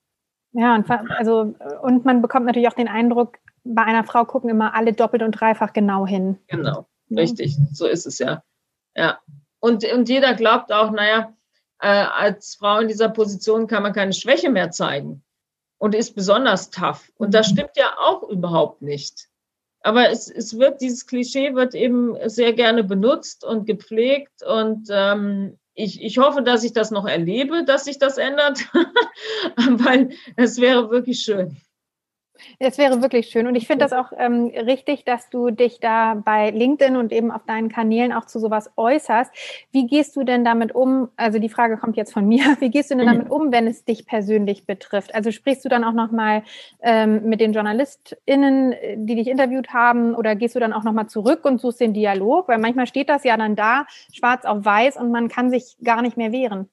Ja, und, also, und man bekommt natürlich auch den Eindruck, bei einer Frau gucken immer alle doppelt und dreifach genau hin. Genau, richtig, so ist es ja. Ja. Und, und jeder glaubt auch, naja, äh, als Frau in dieser Position kann man keine Schwäche mehr zeigen und ist besonders tough. Und das mhm. stimmt ja auch überhaupt nicht. Aber es, es wird, dieses Klischee wird eben sehr gerne benutzt und gepflegt und ähm, ich, ich hoffe, dass ich das noch erlebe, dass sich das ändert, weil es wäre wirklich schön. Es wäre wirklich schön. Und ich finde das auch ähm, richtig, dass du dich da bei LinkedIn und eben auf deinen Kanälen auch zu sowas äußerst. Wie gehst du denn damit um? Also die Frage kommt jetzt von mir. Wie gehst du denn damit um, wenn es dich persönlich betrifft? Also sprichst du dann auch nochmal ähm, mit den JournalistInnen, die dich interviewt haben, oder gehst du dann auch nochmal zurück und suchst den Dialog? Weil manchmal steht das ja dann da, schwarz auf weiß, und man kann sich gar nicht mehr wehren.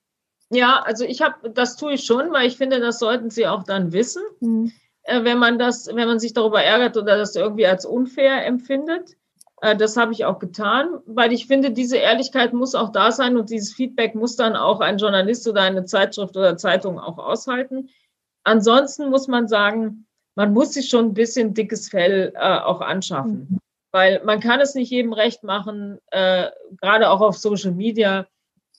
Ja, also ich habe, das tue ich schon, weil ich finde, das sollten sie auch dann wissen. Mhm wenn man das, wenn man sich darüber ärgert oder das irgendwie als unfair empfindet. Äh, das habe ich auch getan, weil ich finde, diese Ehrlichkeit muss auch da sein und dieses Feedback muss dann auch ein Journalist oder eine Zeitschrift oder Zeitung auch aushalten. Ansonsten muss man sagen, man muss sich schon ein bisschen dickes Fell äh, auch anschaffen, mhm. weil man kann es nicht jedem recht machen. Äh, gerade auch auf Social Media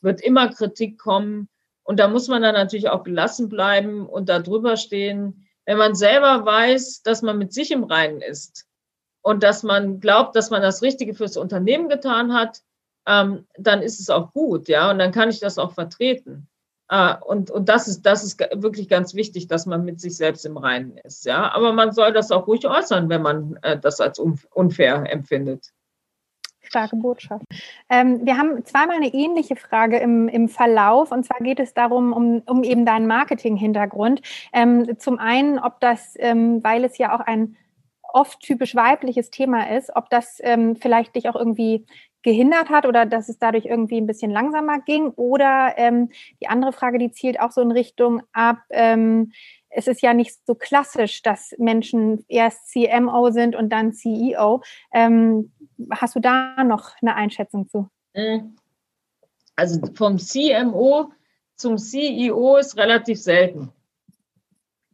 wird immer Kritik kommen und da muss man dann natürlich auch gelassen bleiben und da drüber stehen wenn man selber weiß, dass man mit sich im Reinen ist und dass man glaubt, dass man das Richtige fürs Unternehmen getan hat, ähm, dann ist es auch gut, ja, und dann kann ich das auch vertreten. Äh, und und das, ist, das ist wirklich ganz wichtig, dass man mit sich selbst im Reinen ist, ja. Aber man soll das auch ruhig äußern, wenn man äh, das als unfair empfindet. Starke Botschaft. Ähm, wir haben zweimal eine ähnliche Frage im, im Verlauf und zwar geht es darum, um, um eben deinen Marketing-Hintergrund. Ähm, zum einen, ob das, ähm, weil es ja auch ein oft typisch weibliches Thema ist, ob das ähm, vielleicht dich auch irgendwie gehindert hat oder dass es dadurch irgendwie ein bisschen langsamer ging oder ähm, die andere Frage, die zielt auch so in Richtung ab, ähm, es ist ja nicht so klassisch, dass Menschen erst CMO sind und dann CEO. Ähm, hast du da noch eine Einschätzung zu? Mhm. Also vom CMO zum CEO ist relativ selten.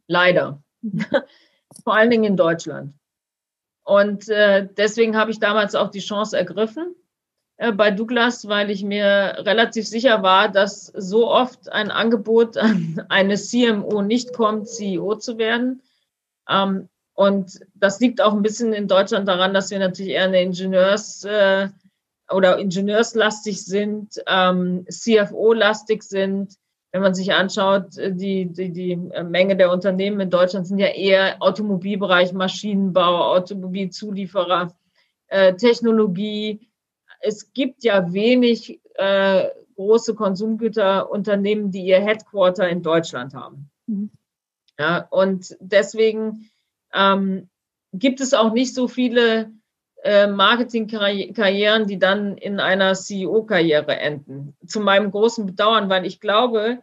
Leider. Mhm. Vor allen Dingen in Deutschland. Und äh, deswegen habe ich damals auch die Chance ergriffen bei Douglas, weil ich mir relativ sicher war, dass so oft ein Angebot an eine CMO nicht kommt, CEO zu werden. Ähm, und das liegt auch ein bisschen in Deutschland daran, dass wir natürlich eher eine Ingenieurs- äh, oder Ingenieurslastig sind, ähm, CFO-lastig sind. Wenn man sich anschaut, äh, die, die, die Menge der Unternehmen in Deutschland sind ja eher Automobilbereich, Maschinenbau, Automobilzulieferer, äh, Technologie. Es gibt ja wenig äh, große Konsumgüterunternehmen, die ihr Headquarter in Deutschland haben. Mhm. Ja, und deswegen ähm, gibt es auch nicht so viele äh, Marketingkarrieren, die dann in einer CEO-Karriere enden. Zu meinem großen Bedauern, weil ich glaube,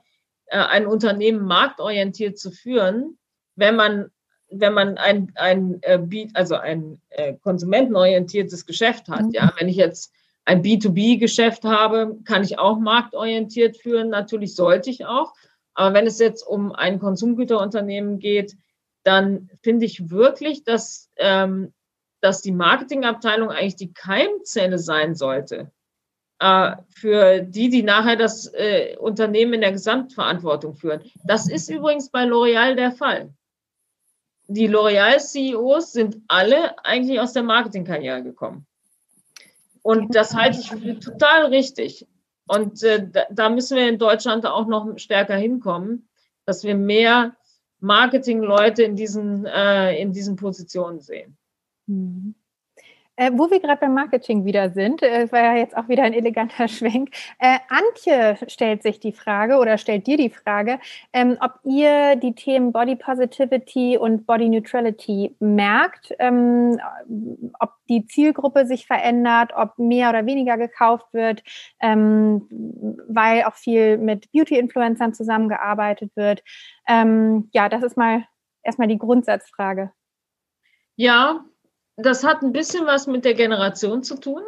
äh, ein Unternehmen marktorientiert zu führen, wenn man wenn man ein, ein äh, also ein äh, konsumentenorientiertes Geschäft hat, mhm. ja, wenn ich jetzt ein B2B-Geschäft habe, kann ich auch marktorientiert führen. Natürlich sollte ich auch. Aber wenn es jetzt um ein Konsumgüterunternehmen geht, dann finde ich wirklich, dass, ähm, dass die Marketingabteilung eigentlich die Keimzelle sein sollte äh, für die, die nachher das äh, Unternehmen in der Gesamtverantwortung führen. Das ist übrigens bei L'Oreal der Fall. Die L'Oreal-CEOs sind alle eigentlich aus der Marketingkarriere gekommen. Und das halte ich für total richtig. Und äh, da, müssen wir in Deutschland auch noch stärker hinkommen, dass wir mehr Marketingleute in diesen, äh, in diesen Positionen sehen. Mhm. Äh, wo wir gerade beim Marketing wieder sind, äh, war ja jetzt auch wieder ein eleganter Schwenk. Äh, Antje stellt sich die Frage oder stellt dir die Frage, ähm, ob ihr die Themen Body Positivity und Body Neutrality merkt, ähm, ob die Zielgruppe sich verändert, ob mehr oder weniger gekauft wird, ähm, weil auch viel mit Beauty-Influencern zusammengearbeitet wird. Ähm, ja, das ist mal erstmal die Grundsatzfrage. Ja, das hat ein bisschen was mit der Generation zu tun.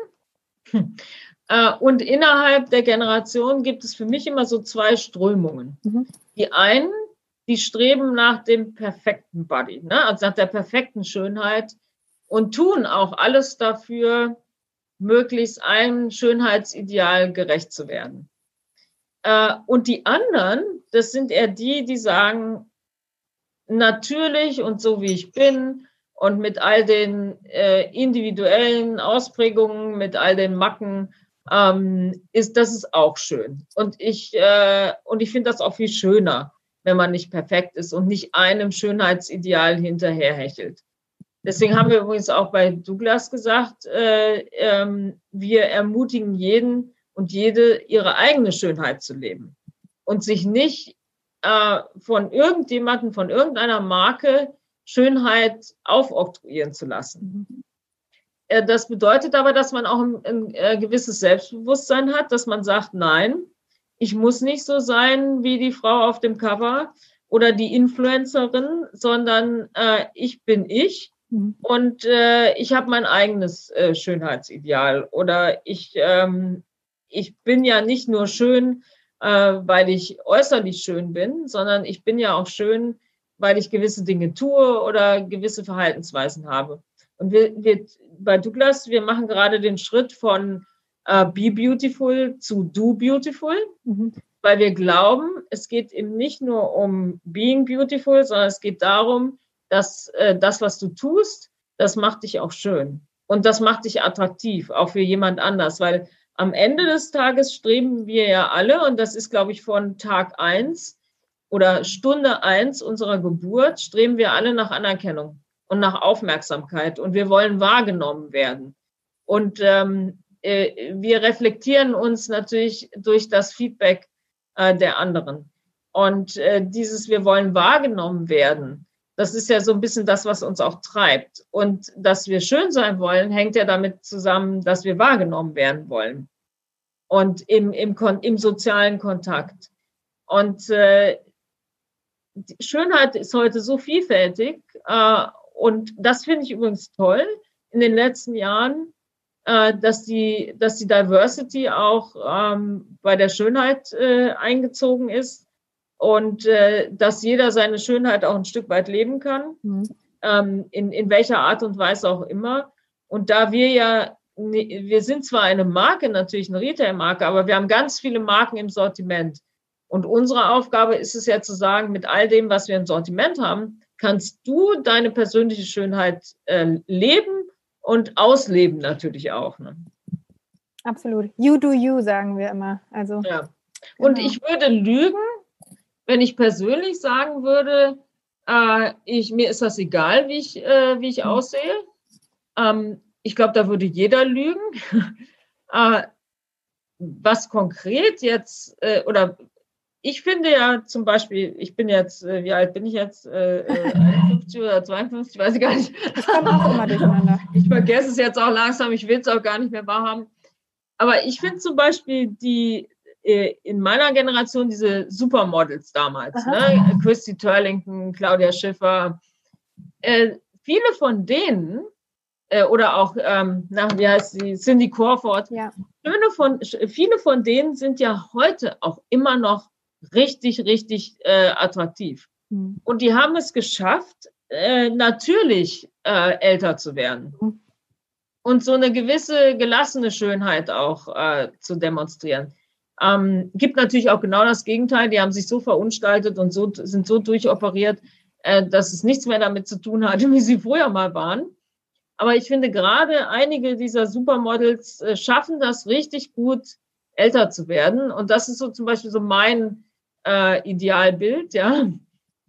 Äh, und innerhalb der Generation gibt es für mich immer so zwei Strömungen. Mhm. Die einen, die streben nach dem perfekten Body, ne? also nach der perfekten Schönheit und tun auch alles dafür, möglichst einem Schönheitsideal gerecht zu werden. Äh, und die anderen, das sind eher die, die sagen, natürlich und so wie ich bin und mit all den äh, individuellen Ausprägungen, mit all den Macken, ähm, ist das ist auch schön. Und ich, äh, ich finde das auch viel schöner, wenn man nicht perfekt ist und nicht einem Schönheitsideal hinterherhechelt. Deswegen haben wir übrigens auch bei Douglas gesagt, äh, ähm, wir ermutigen jeden und jede, ihre eigene Schönheit zu leben und sich nicht äh, von irgendjemandem, von irgendeiner Marke Schönheit aufoktroyieren zu lassen. Mhm. Das bedeutet aber, dass man auch ein, ein, ein äh, gewisses Selbstbewusstsein hat, dass man sagt, nein, ich muss nicht so sein wie die Frau auf dem Cover oder die Influencerin, sondern äh, ich bin ich mhm. und äh, ich habe mein eigenes äh, Schönheitsideal oder ich, ähm, ich bin ja nicht nur schön, äh, weil ich äußerlich schön bin, sondern ich bin ja auch schön, weil ich gewisse Dinge tue oder gewisse Verhaltensweisen habe. Und wir, wir bei Douglas, wir machen gerade den Schritt von äh, Be Beautiful zu Do Beautiful, mhm. weil wir glauben, es geht eben nicht nur um Being Beautiful, sondern es geht darum, dass äh, das, was du tust, das macht dich auch schön. Und das macht dich attraktiv, auch für jemand anders, weil am Ende des Tages streben wir ja alle, und das ist, glaube ich, von Tag eins oder Stunde eins unserer Geburt, streben wir alle nach Anerkennung und nach Aufmerksamkeit. Und wir wollen wahrgenommen werden. Und ähm, äh, wir reflektieren uns natürlich durch das Feedback äh, der anderen. Und äh, dieses, wir wollen wahrgenommen werden, das ist ja so ein bisschen das, was uns auch treibt. Und dass wir schön sein wollen, hängt ja damit zusammen, dass wir wahrgenommen werden wollen. Und im, im, im sozialen Kontakt. Und äh, Schönheit ist heute so vielfältig. Äh, und das finde ich übrigens toll. In den letzten Jahren äh, dass, die, dass die Diversity auch ähm, bei der Schönheit äh, eingezogen ist und äh, dass jeder seine Schönheit auch ein Stück weit leben kann, mhm. ähm, in, in welcher Art und Weise auch immer. Und da wir ja, wir sind zwar eine Marke, natürlich eine Retail-Marke, aber wir haben ganz viele Marken im Sortiment. Und unsere Aufgabe ist es ja zu sagen, mit all dem, was wir im Sortiment haben, kannst du deine persönliche Schönheit äh, leben und ausleben natürlich auch. Ne? Absolut. You do you, sagen wir immer. Also, ja. Und genau. ich würde lügen, wenn ich persönlich sagen würde, äh, ich, mir ist das egal, wie ich, äh, wie ich mhm. aussehe. Ähm, ich glaube, da würde jeder lügen. äh, was konkret jetzt, äh, oder ich finde ja zum Beispiel, ich bin jetzt, äh, wie alt bin ich jetzt? Äh, 51 äh, oder 52, weiß ich gar nicht. Das kommt auch immer durcheinander. Ich vergesse es jetzt auch langsam, ich will es auch gar nicht mehr wahrhaben. Aber ich finde zum Beispiel die, äh, in meiner Generation diese Supermodels damals, ne? Christy Turlington, Claudia Schiffer, äh, viele von denen, äh, oder auch, ähm, na, wie heißt sie, Cindy Crawford, ja. viele, von, viele von denen sind ja heute auch immer noch richtig, richtig äh, attraktiv. Mhm. Und die haben es geschafft, äh, natürlich äh, älter zu werden. Mhm. Und so eine gewisse gelassene Schönheit auch äh, zu demonstrieren. Ähm, gibt natürlich auch genau das Gegenteil. Die haben sich so verunstaltet und so, sind so durchoperiert, äh, dass es nichts mehr damit zu tun hatte, wie sie früher mal waren. Aber ich finde gerade einige dieser Supermodels äh, schaffen das richtig gut, älter zu werden. Und das ist so zum Beispiel so mein äh, Idealbild, ja.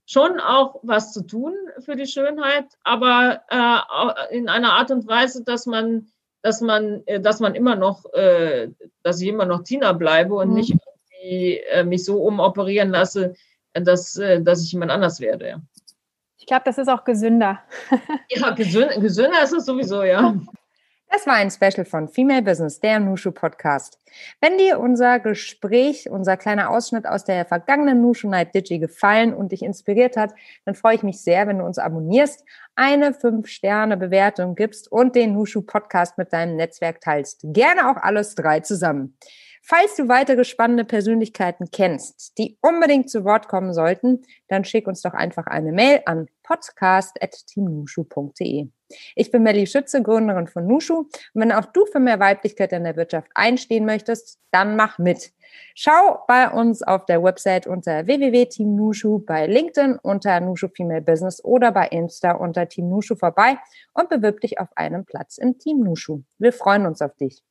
Schon auch was zu tun für die Schönheit, aber äh, in einer Art und Weise, dass man, dass man, äh, dass man immer noch, äh, dass ich immer noch Tina bleibe und mhm. nicht äh, mich so umoperieren lasse, dass, äh, dass ich jemand anders werde. Ja. Ich glaube, das ist auch gesünder. ja, gesünder, gesünder ist es sowieso, ja. Das war ein Special von Female Business, der Nushu Podcast. Wenn dir unser Gespräch, unser kleiner Ausschnitt aus der vergangenen Nushu Night Digi gefallen und dich inspiriert hat, dann freue ich mich sehr, wenn du uns abonnierst, eine 5-Sterne-Bewertung gibst und den Nushu Podcast mit deinem Netzwerk teilst. Gerne auch alles drei zusammen. Falls du weitere spannende Persönlichkeiten kennst, die unbedingt zu Wort kommen sollten, dann schick uns doch einfach eine Mail an podcast.teamnushu.de. Ich bin Melly Schütze, Gründerin von Nushu. Und wenn auch du für mehr Weiblichkeit in der Wirtschaft einstehen möchtest, dann mach mit. Schau bei uns auf der Website unter www.teamnushu, bei LinkedIn unter Nushu Female Business oder bei Insta unter Team Nushu vorbei und bewirb dich auf einen Platz im Team Nushu. Wir freuen uns auf dich.